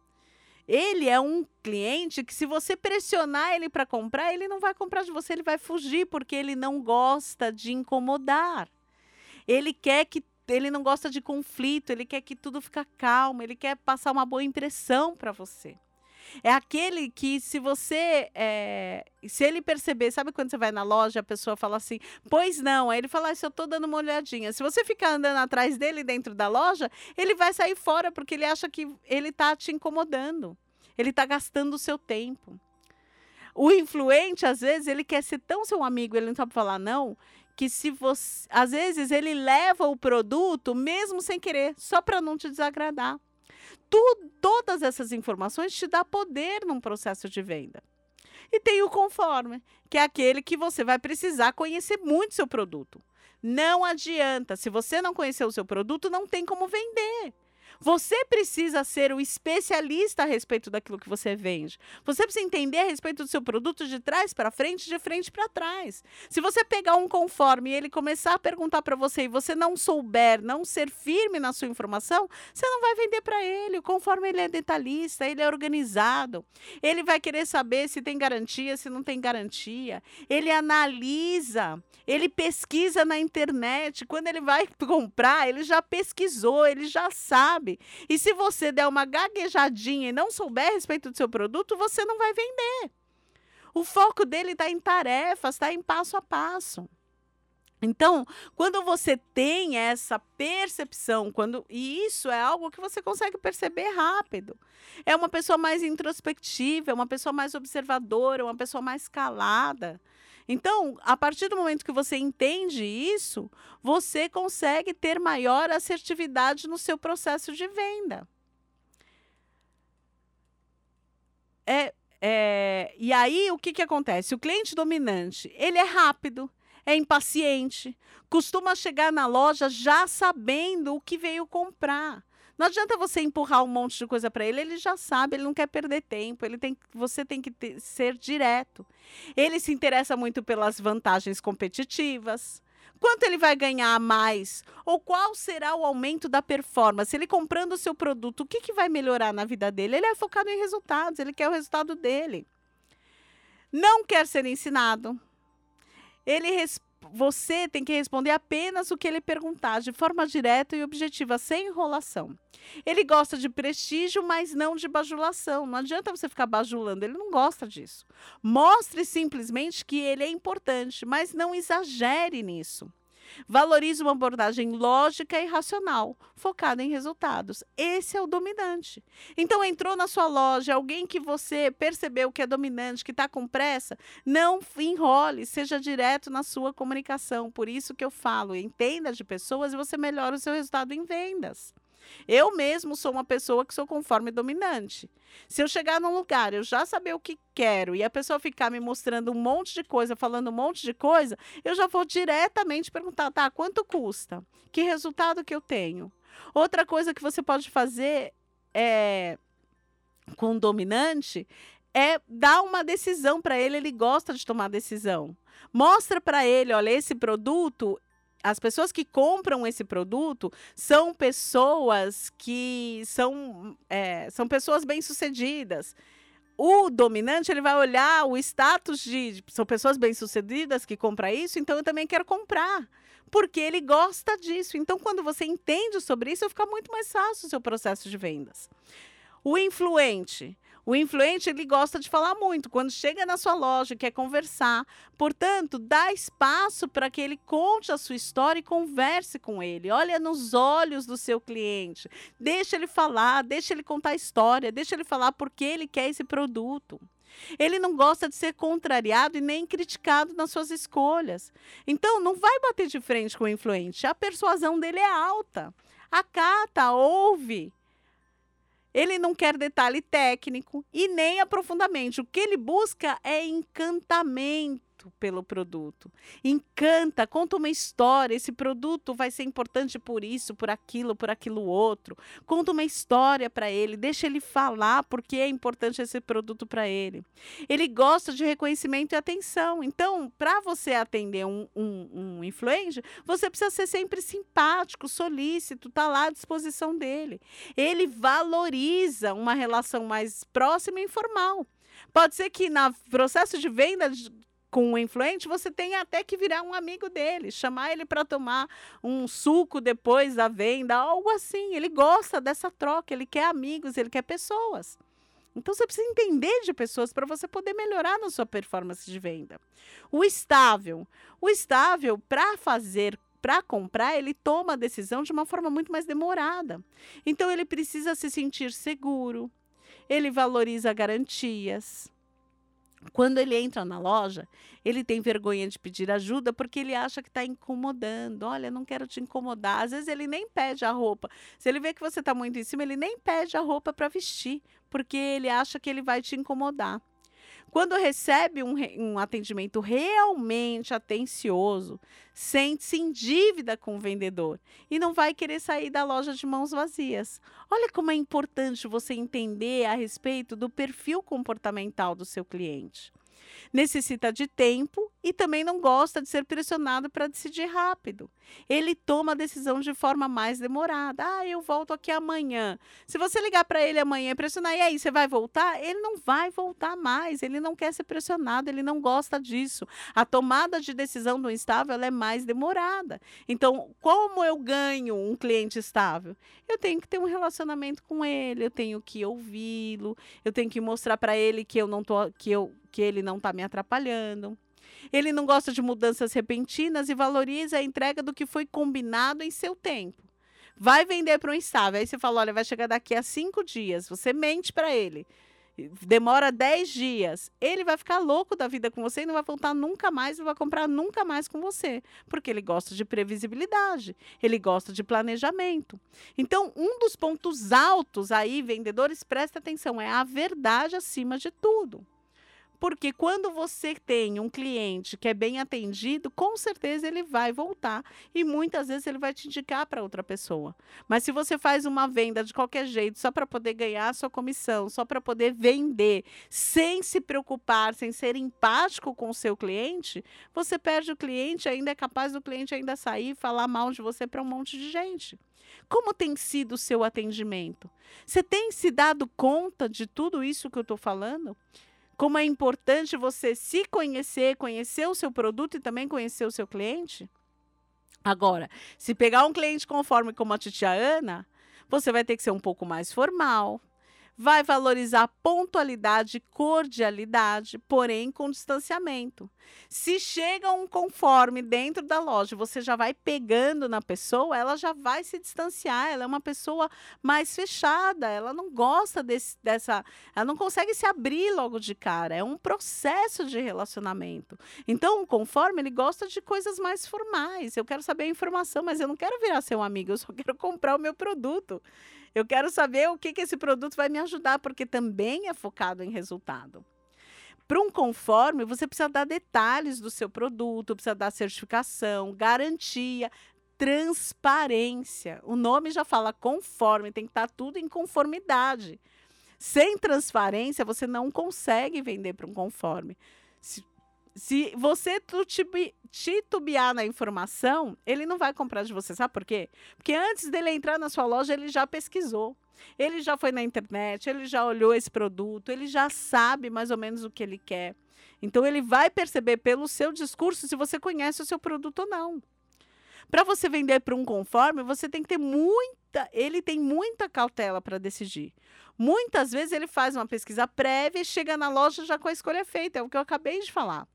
Ele é um cliente que, se você pressionar ele para comprar, ele não vai comprar de você, ele vai fugir, porque ele não gosta de incomodar. Ele quer que. Ele não gosta de conflito, ele quer que tudo fique calmo, ele quer passar uma boa impressão para você. É aquele que, se você. é, se ele perceber, sabe quando você vai na loja, a pessoa fala assim, pois não. Aí ele fala, ah, se eu tô dando uma olhadinha. Se você ficar andando atrás dele dentro da loja, ele vai sair fora, porque ele acha que ele tá te incomodando. Ele tá gastando o seu tempo. O influente, às vezes, ele quer ser tão seu amigo, ele não sabe falar não, que se você. Às vezes, ele leva o produto, mesmo sem querer, só para não te desagradar tu, todas essas informações te dá poder num processo de venda. E tem o conforme, que é aquele que você vai precisar conhecer muito seu produto. Não adianta, se você não conhecer o seu produto, não tem como vender. Você precisa ser o especialista a respeito daquilo que você vende. Você precisa entender a respeito do seu produto de trás para frente, de frente para trás. Se você pegar um conforme e ele começar a perguntar para você e você não souber, não ser firme na sua informação, você não vai vender para ele. O conforme ele é detalhista, ele é organizado. Ele vai querer saber se tem garantia, se não tem garantia. Ele analisa, ele pesquisa na internet. Quando ele vai comprar, ele já pesquisou, ele já sabe. E se você der uma gaguejadinha e não souber a respeito do seu produto, você não vai vender. O foco dele está em tarefas, está em passo a passo. Então, quando você tem essa percepção, quando e isso é algo que você consegue perceber rápido. É uma pessoa mais introspectiva, é uma pessoa mais observadora, é uma pessoa mais calada. Então, a partir do momento que você entende isso, você consegue ter maior assertividade no seu processo de venda. É, é, e aí, o que, que acontece? O cliente dominante, ele é rápido, é impaciente, costuma chegar na loja já sabendo o que veio comprar. Não adianta você empurrar um monte de coisa para ele, ele já sabe, ele não quer perder tempo, ele tem, você tem que ter, ser direto. Ele se interessa muito pelas vantagens competitivas. Quanto ele vai ganhar a mais? Ou qual será o aumento da performance? Ele comprando o seu produto, o que, que vai melhorar na vida dele? Ele é focado em resultados, ele quer o resultado dele. Não quer ser ensinado. Ele responde você tem que responder apenas o que ele perguntar, de forma direta e objetiva, sem enrolação. Ele gosta de prestígio, mas não de bajulação. Não adianta você ficar bajulando, ele não gosta disso. Mostre simplesmente que ele é importante, mas não exagere nisso. Valorize uma abordagem lógica e racional, focada em resultados. Esse é o dominante. Então, entrou na sua loja alguém que você percebeu que é dominante, que está com pressa, não enrole, seja direto na sua comunicação. Por isso que eu falo, entenda de pessoas e você melhora o seu resultado em vendas. Eu mesmo sou uma pessoa que sou conforme dominante. Se eu chegar num lugar, eu já saber o que quero e a pessoa ficar me mostrando um monte de coisa, falando um monte de coisa, eu já vou diretamente perguntar, tá, quanto custa? Que resultado que eu tenho? Outra coisa que você pode fazer é com o dominante é dar uma decisão para ele, ele gosta de tomar decisão. Mostra para ele, olha, esse produto as pessoas que compram esse produto são pessoas que são, é, são pessoas bem-sucedidas. O dominante ele vai olhar o status de são pessoas bem-sucedidas que compram isso, então eu também quero comprar. porque ele gosta disso. Então, quando você entende sobre isso, fica muito mais fácil o seu processo de vendas. O influente. O influente ele gosta de falar muito. Quando chega na sua loja, quer conversar. Portanto, dá espaço para que ele conte a sua história e converse com ele. Olha nos olhos do seu cliente. Deixa ele falar, deixa ele contar a história, deixa ele falar por que ele quer esse produto. Ele não gosta de ser contrariado e nem criticado nas suas escolhas. Então, não vai bater de frente com o influente. A persuasão dele é alta. Acata, ouve, ele não quer detalhe técnico e nem aprofundamento. O que ele busca é encantamento pelo produto. Encanta, conta uma história. Esse produto vai ser importante por isso, por aquilo, por aquilo outro. Conta uma história para ele, deixa ele falar porque é importante esse produto para ele. Ele gosta de reconhecimento e atenção. Então, para você atender um, um, um influente, você precisa ser sempre simpático, solícito, tá lá à disposição dele. Ele valoriza uma relação mais próxima e informal. Pode ser que no processo de venda com o influente, você tem até que virar um amigo dele, chamar ele para tomar um suco depois da venda, algo assim. Ele gosta dessa troca, ele quer amigos, ele quer pessoas. Então você precisa entender de pessoas para você poder melhorar na sua performance de venda. O estável, o estável para fazer para comprar, ele toma a decisão de uma forma muito mais demorada. Então ele precisa se sentir seguro, ele valoriza garantias, quando ele entra na loja, ele tem vergonha de pedir ajuda porque ele acha que está incomodando. Olha, não quero te incomodar. Às vezes ele nem pede a roupa. Se ele vê que você está muito em cima, ele nem pede a roupa para vestir, porque ele acha que ele vai te incomodar. Quando recebe um, um atendimento realmente atencioso, sente-se em dívida com o vendedor e não vai querer sair da loja de mãos vazias. Olha como é importante você entender a respeito do perfil comportamental do seu cliente necessita de tempo e também não gosta de ser pressionado para decidir rápido. Ele toma a decisão de forma mais demorada. Ah, eu volto aqui amanhã. Se você ligar para ele amanhã e pressionar, e aí, você vai voltar? Ele não vai voltar mais. Ele não quer ser pressionado, ele não gosta disso. A tomada de decisão do instável é mais demorada. Então, como eu ganho um cliente estável? Eu tenho que ter um relacionamento com ele, eu tenho que ouvi-lo, eu tenho que mostrar para ele que eu não tô que eu que ele não está me atrapalhando. Ele não gosta de mudanças repentinas e valoriza a entrega do que foi combinado em seu tempo. Vai vender para um instável. Aí você fala: olha, vai chegar daqui a cinco dias. Você mente para ele. Demora dez dias. Ele vai ficar louco da vida com você e não vai voltar nunca mais, não vai comprar nunca mais com você. Porque ele gosta de previsibilidade, ele gosta de planejamento. Então, um dos pontos altos aí, vendedores, presta atenção, é a verdade acima de tudo. Porque quando você tem um cliente que é bem atendido, com certeza ele vai voltar e muitas vezes ele vai te indicar para outra pessoa. Mas se você faz uma venda de qualquer jeito, só para poder ganhar a sua comissão, só para poder vender, sem se preocupar, sem ser empático com o seu cliente, você perde o cliente, ainda é capaz do cliente ainda sair e falar mal de você para um monte de gente. Como tem sido o seu atendimento? Você tem se dado conta de tudo isso que eu estou falando? Como é importante você se conhecer, conhecer o seu produto e também conhecer o seu cliente? Agora, se pegar um cliente conforme como a Titia Ana, você vai ter que ser um pouco mais formal, vai valorizar pontualidade e cordialidade, porém com distanciamento. Se chega um conforme dentro da loja, você já vai pegando na pessoa, ela já vai se distanciar, ela é uma pessoa mais fechada, ela não gosta desse, dessa, ela não consegue se abrir logo de cara, é um processo de relacionamento. Então, o conforme, ele gosta de coisas mais formais, eu quero saber a informação, mas eu não quero virar seu amigo, eu só quero comprar o meu produto. Eu quero saber o que, que esse produto vai me ajudar, porque também é focado em resultado. Para um conforme, você precisa dar detalhes do seu produto, precisa dar certificação, garantia, transparência. O nome já fala conforme, tem que estar tudo em conformidade. Sem transparência, você não consegue vender para um conforme. Se, se você titubear na informação, ele não vai comprar de você. Sabe por quê? Porque antes dele entrar na sua loja, ele já pesquisou. Ele já foi na internet, ele já olhou esse produto, ele já sabe mais ou menos o que ele quer. Então, ele vai perceber pelo seu discurso se você conhece o seu produto ou não. Para você vender para um conforme, você tem que ter muita, ele tem muita cautela para decidir. Muitas vezes ele faz uma pesquisa prévia e chega na loja já com a escolha feita, é o que eu acabei de falar.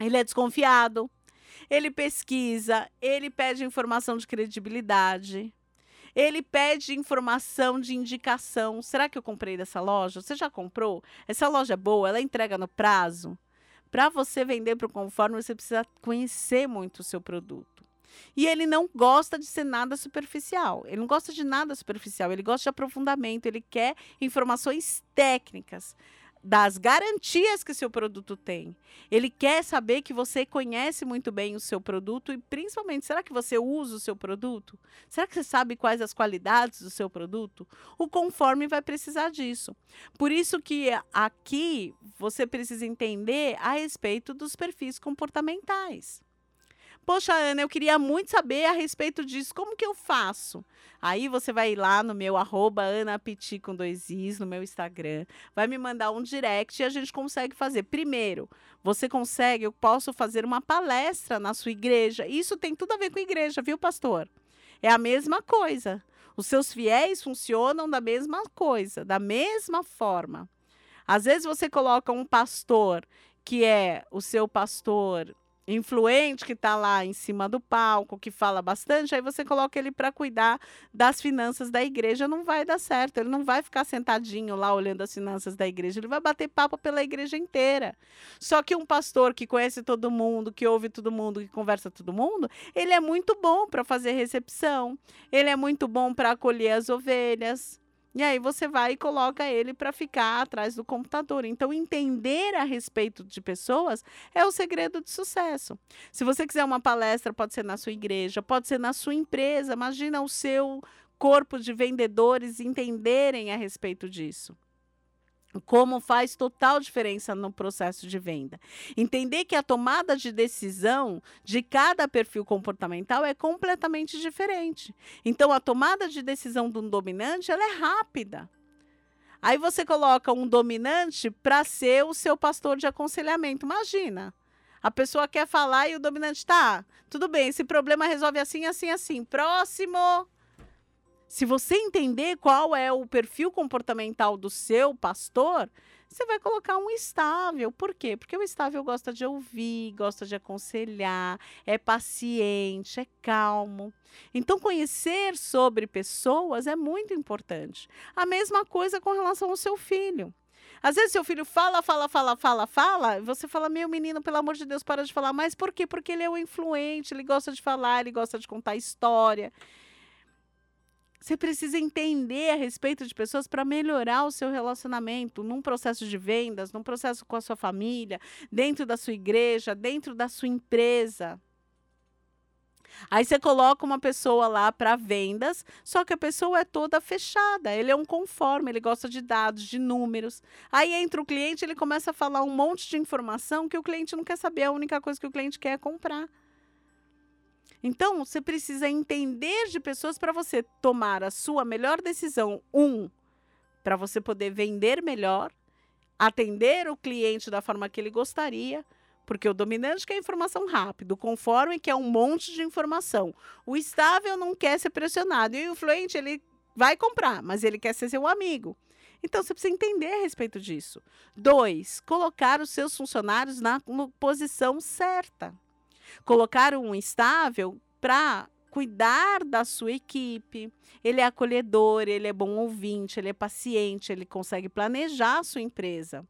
Ele é desconfiado, ele pesquisa, ele pede informação de credibilidade. Ele pede informação de indicação. Será que eu comprei dessa loja? Você já comprou? Essa loja é boa? Ela entrega no prazo? Para você vender para o conforme, você precisa conhecer muito o seu produto. E ele não gosta de ser nada superficial. Ele não gosta de nada superficial. Ele gosta de aprofundamento. Ele quer informações técnicas das garantias que seu produto tem. Ele quer saber que você conhece muito bem o seu produto e, principalmente, será que você usa o seu produto? Será que você sabe quais as qualidades do seu produto? O conforme vai precisar disso. Por isso que aqui você precisa entender a respeito dos perfis comportamentais. Poxa, Ana, eu queria muito saber a respeito disso. Como que eu faço? Aí você vai lá no meu arroba Apiti com dois Is, no meu Instagram, vai me mandar um direct e a gente consegue fazer. Primeiro, você consegue, eu posso fazer uma palestra na sua igreja. Isso tem tudo a ver com igreja, viu, pastor? É a mesma coisa. Os seus fiéis funcionam da mesma coisa, da mesma forma. Às vezes você coloca um pastor que é o seu pastor influente que está lá em cima do palco, que fala bastante, aí você coloca ele para cuidar das finanças da igreja, não vai dar certo. Ele não vai ficar sentadinho lá olhando as finanças da igreja, ele vai bater papo pela igreja inteira. Só que um pastor que conhece todo mundo, que ouve todo mundo, que conversa todo mundo, ele é muito bom para fazer recepção, ele é muito bom para acolher as ovelhas. E aí você vai e coloca ele para ficar atrás do computador. Então, entender a respeito de pessoas é o segredo de sucesso. Se você quiser uma palestra, pode ser na sua igreja, pode ser na sua empresa. Imagina o seu corpo de vendedores entenderem a respeito disso como faz total diferença no processo de venda. Entender que a tomada de decisão de cada perfil comportamental é completamente diferente. Então, a tomada de decisão de um dominante ela é rápida. Aí você coloca um dominante para ser o seu pastor de aconselhamento. Imagina. A pessoa quer falar e o dominante tá. Tudo bem, esse problema resolve assim, assim, assim. Próximo. Se você entender qual é o perfil comportamental do seu pastor, você vai colocar um estável. Por quê? Porque o estável gosta de ouvir, gosta de aconselhar, é paciente, é calmo. Então, conhecer sobre pessoas é muito importante. A mesma coisa com relação ao seu filho. Às vezes seu filho fala, fala, fala, fala, fala, e você fala, meu menino, pelo amor de Deus, para de falar. Mas por quê? Porque ele é o influente, ele gosta de falar, ele gosta de contar história. Você precisa entender a respeito de pessoas para melhorar o seu relacionamento num processo de vendas, num processo com a sua família, dentro da sua igreja, dentro da sua empresa. Aí você coloca uma pessoa lá para vendas, só que a pessoa é toda fechada. Ele é um conforme, ele gosta de dados, de números. Aí entra o cliente, ele começa a falar um monte de informação que o cliente não quer saber, a única coisa que o cliente quer é comprar. Então, você precisa entender de pessoas para você tomar a sua melhor decisão. Um, para você poder vender melhor, atender o cliente da forma que ele gostaria, porque o dominante quer informação rápida, o conforme quer um monte de informação. O estável não quer ser pressionado. E o influente, ele vai comprar, mas ele quer ser seu amigo. Então, você precisa entender a respeito disso. Dois, colocar os seus funcionários na posição certa colocar um estável para cuidar da sua equipe. Ele é acolhedor, ele é bom ouvinte, ele é paciente, ele consegue planejar a sua empresa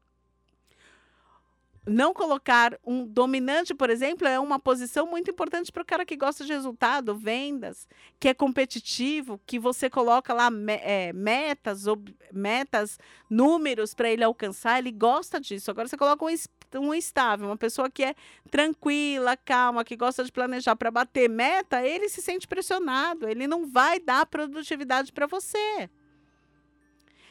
não colocar um dominante, por exemplo, é uma posição muito importante para o cara que gosta de resultado, vendas, que é competitivo, que você coloca lá é, metas, ob, metas, números para ele alcançar, ele gosta disso. Agora você coloca um, um estável, uma pessoa que é tranquila, calma, que gosta de planejar para bater meta, ele se sente pressionado, ele não vai dar produtividade para você.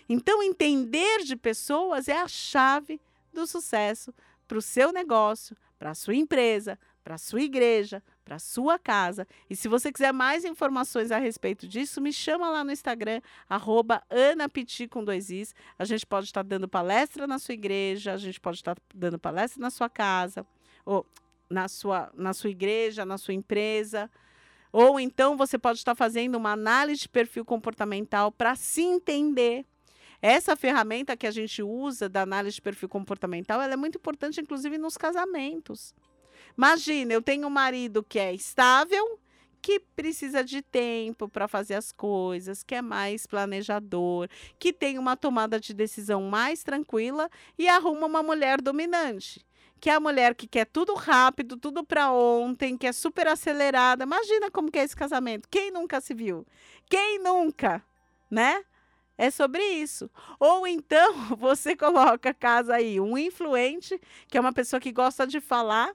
Então, entender de pessoas é a chave do sucesso para o seu negócio, para a sua empresa, para sua igreja, para sua casa. E se você quiser mais informações a respeito disso, me chama lá no Instagram, arroba anapiti com dois is. A gente pode estar dando palestra na sua igreja, a gente pode estar dando palestra na sua casa, ou na sua, na sua igreja, na sua empresa. Ou então você pode estar fazendo uma análise de perfil comportamental para se entender. Essa ferramenta que a gente usa da análise de perfil comportamental, ela é muito importante, inclusive, nos casamentos. Imagina, eu tenho um marido que é estável, que precisa de tempo para fazer as coisas, que é mais planejador, que tem uma tomada de decisão mais tranquila e arruma uma mulher dominante. Que é a mulher que quer tudo rápido, tudo para ontem, que é super acelerada. Imagina como que é esse casamento. Quem nunca se viu? Quem nunca, né? É sobre isso. Ou então você coloca casa aí um influente, que é uma pessoa que gosta de falar,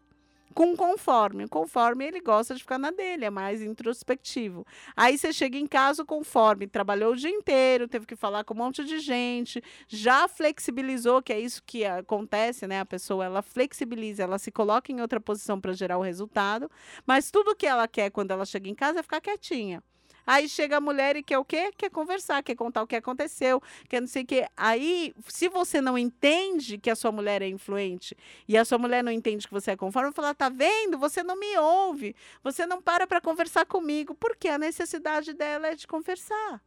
com conforme. Conforme ele gosta de ficar na dele, é mais introspectivo. Aí você chega em casa conforme, trabalhou o dia inteiro, teve que falar com um monte de gente, já flexibilizou, que é isso que acontece, né? A pessoa ela flexibiliza, ela se coloca em outra posição para gerar o resultado, mas tudo que ela quer quando ela chega em casa é ficar quietinha. Aí chega a mulher e quer o quê? Quer conversar, quer contar o que aconteceu, quer não sei o quê. Aí, se você não entende que a sua mulher é influente e a sua mulher não entende que você é conforme, fala, tá vendo? Você não me ouve, você não para para conversar comigo, porque a necessidade dela é de conversar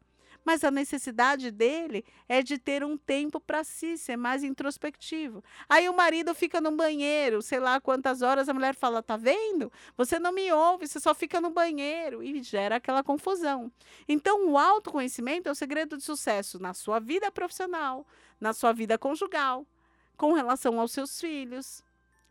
mas a necessidade dele é de ter um tempo para si, ser mais introspectivo. Aí o marido fica no banheiro, sei lá quantas horas, a mulher fala: tá vendo? Você não me ouve, você só fica no banheiro e gera aquela confusão. Então, o autoconhecimento é o segredo de sucesso na sua vida profissional, na sua vida conjugal, com relação aos seus filhos.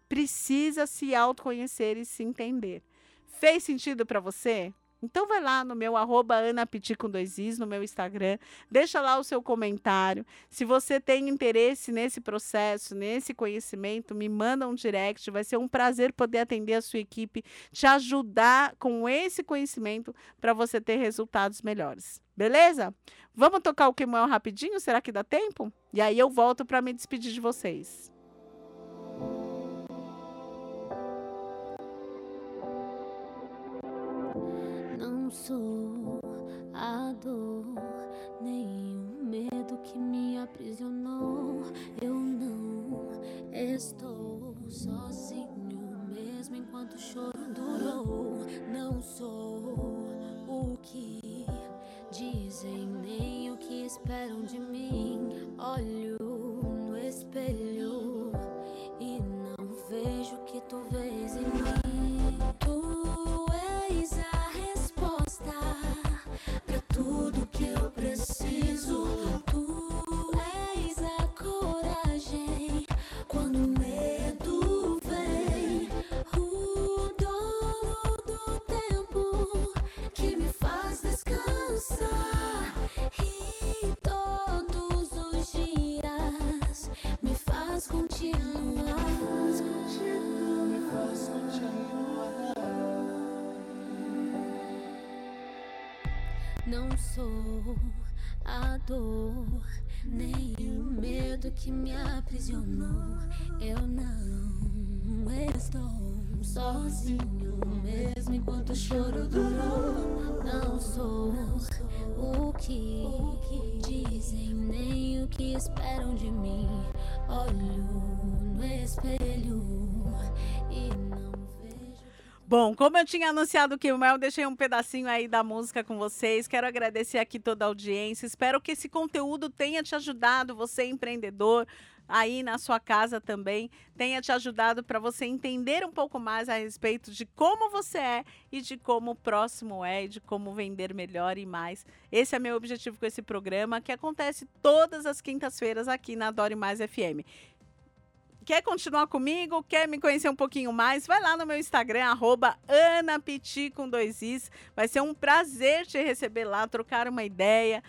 Precisa se autoconhecer e se entender. Fez sentido para você? Então vai lá no meu arroba Anapiti com dois is, no meu Instagram, deixa lá o seu comentário. Se você tem interesse nesse processo, nesse conhecimento, me manda um direct. Vai ser um prazer poder atender a sua equipe, te ajudar com esse conhecimento para você ter resultados melhores. Beleza? Vamos tocar o Queimão rapidinho? Será que dá tempo? E aí eu volto para me despedir de vocês. Não sou a dor, nem o medo que me aprisionou. Eu não estou sozinho, mesmo enquanto choro Não sou a dor, nem o medo que me aprisionou. Eu não estou sozinho, mesmo enquanto o choro durou. Não sou Bom, como eu tinha anunciado que o Mel, deixei um pedacinho aí da música com vocês. Quero agradecer aqui toda a audiência. Espero que esse conteúdo tenha te ajudado, você empreendedor, aí na sua casa também, tenha te ajudado para você entender um pouco mais a respeito de como você é e de como o próximo é e de como vender melhor e mais. Esse é meu objetivo com esse programa, que acontece todas as quintas-feiras aqui na Adore Mais FM. Quer continuar comigo? Quer me conhecer um pouquinho mais? Vai lá no meu Instagram, Anapiti com dois Is. Vai ser um prazer te receber lá, trocar uma ideia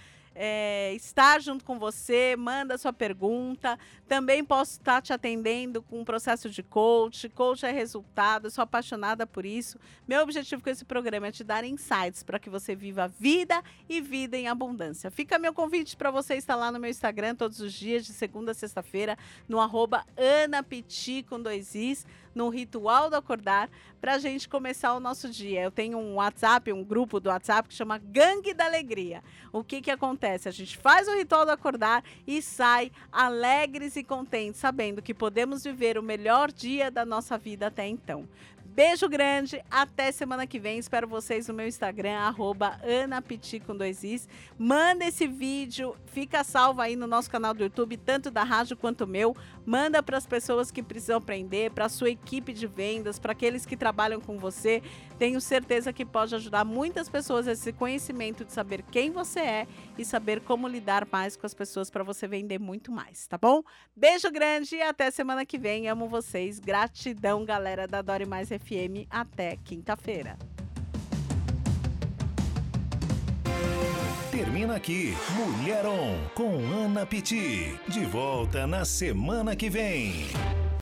é, estar junto com você, manda sua pergunta. Também posso estar te atendendo com um processo de coach. Coach é resultado, sou apaixonada por isso. Meu objetivo com esse programa é te dar insights para que você viva vida e vida em abundância. Fica meu convite para você estar lá no meu Instagram todos os dias, de segunda a sexta-feira, no arroba Anapiti com dois Is no ritual do acordar para a gente começar o nosso dia. Eu tenho um WhatsApp, um grupo do WhatsApp que chama Gangue da Alegria. O que que acontece? A gente faz o ritual do acordar e sai alegres e contentes, sabendo que podemos viver o melhor dia da nossa vida até então. Beijo grande, até semana que vem. Espero vocês no meu Instagram, arroba anapiti com dois is. Manda esse vídeo, fica salvo aí no nosso canal do YouTube, tanto da rádio quanto meu. Manda para as pessoas que precisam aprender, para a sua equipe de vendas, para aqueles que trabalham com você. Tenho certeza que pode ajudar muitas pessoas esse conhecimento de saber quem você é e saber como lidar mais com as pessoas para você vender muito mais, tá bom? Beijo grande e até semana que vem. Amo vocês. Gratidão, galera da Dore Mais FM. Até quinta-feira. Termina aqui Mulher On com Ana Piti. De volta na semana que vem.